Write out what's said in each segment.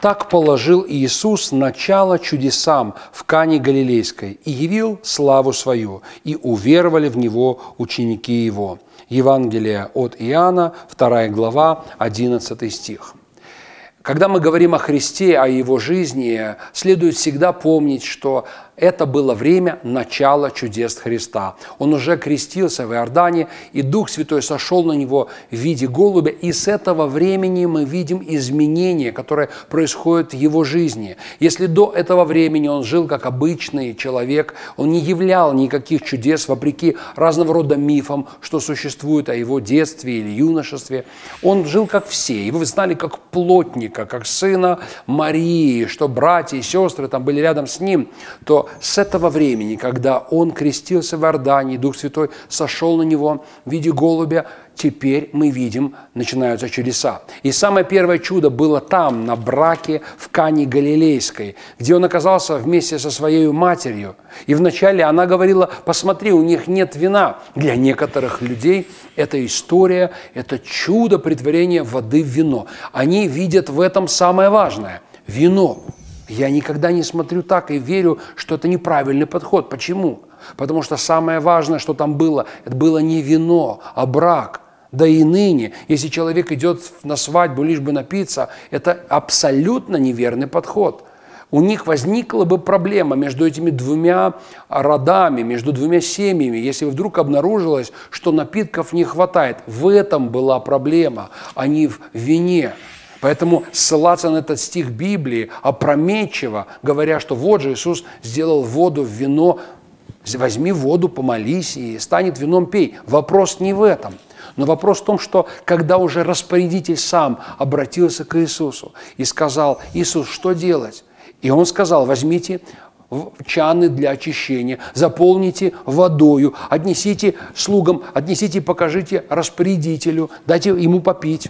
Так положил Иисус начало чудесам в Кане Галилейской и явил славу свою, и уверовали в Него ученики Его. Евангелие от Иоанна, 2 глава, 11 стих. Когда мы говорим о Христе, о Его жизни, следует всегда помнить, что это было время начала чудес Христа. Он уже крестился в Иордане, и Дух Святой сошел на него в виде голубя, и с этого времени мы видим изменения, которые происходят в его жизни. Если до этого времени он жил как обычный человек, он не являл никаких чудес, вопреки разного рода мифам, что существует о его детстве или юношестве, он жил как все. Его знали как плотника, как сына Марии, что братья и сестры там были рядом с ним, то с этого времени, когда он крестился в Иордании, Дух Святой сошел на него в виде голубя, теперь мы видим, начинаются чудеса. И самое первое чудо было там, на браке в Кане Галилейской, где он оказался вместе со своей матерью. И вначале она говорила, посмотри, у них нет вина. Для некоторых людей это история, это чудо притворения воды в вино. Они видят в этом самое важное – вино. Я никогда не смотрю так и верю, что это неправильный подход. Почему? Потому что самое важное, что там было, это было не вино, а брак. Да и ныне, если человек идет на свадьбу лишь бы напиться, это абсолютно неверный подход. У них возникла бы проблема между этими двумя родами, между двумя семьями, если вдруг обнаружилось, что напитков не хватает. В этом была проблема, а не в вине. Поэтому ссылаться на этот стих Библии опрометчиво, говоря, что вот же Иисус сделал воду в вино, возьми воду, помолись и станет вином пей. Вопрос не в этом. Но вопрос в том, что когда уже распорядитель сам обратился к Иисусу и сказал, Иисус, что делать? И он сказал, возьмите чаны для очищения, заполните водою, отнесите слугам, отнесите, покажите распорядителю, дайте ему попить.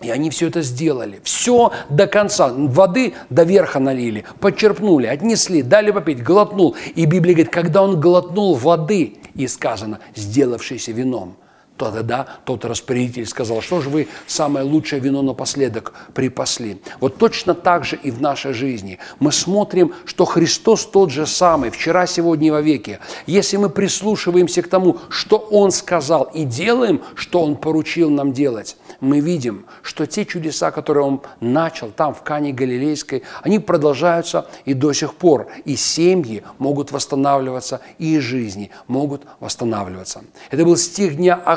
И они все это сделали. Все до конца. Воды до верха налили, подчерпнули, отнесли, дали попить, глотнул. И Библия говорит, когда он глотнул воды, и сказано, сделавшийся вином – тогда тот распорядитель сказал, что же вы самое лучшее вино напоследок припасли. Вот точно так же и в нашей жизни. Мы смотрим, что Христос тот же самый, вчера, сегодня и во веки. Если мы прислушиваемся к тому, что Он сказал, и делаем, что Он поручил нам делать, мы видим, что те чудеса, которые Он начал там, в Кане Галилейской, они продолжаются и до сих пор. И семьи могут восстанавливаться, и жизни могут восстанавливаться. Это был стих дня о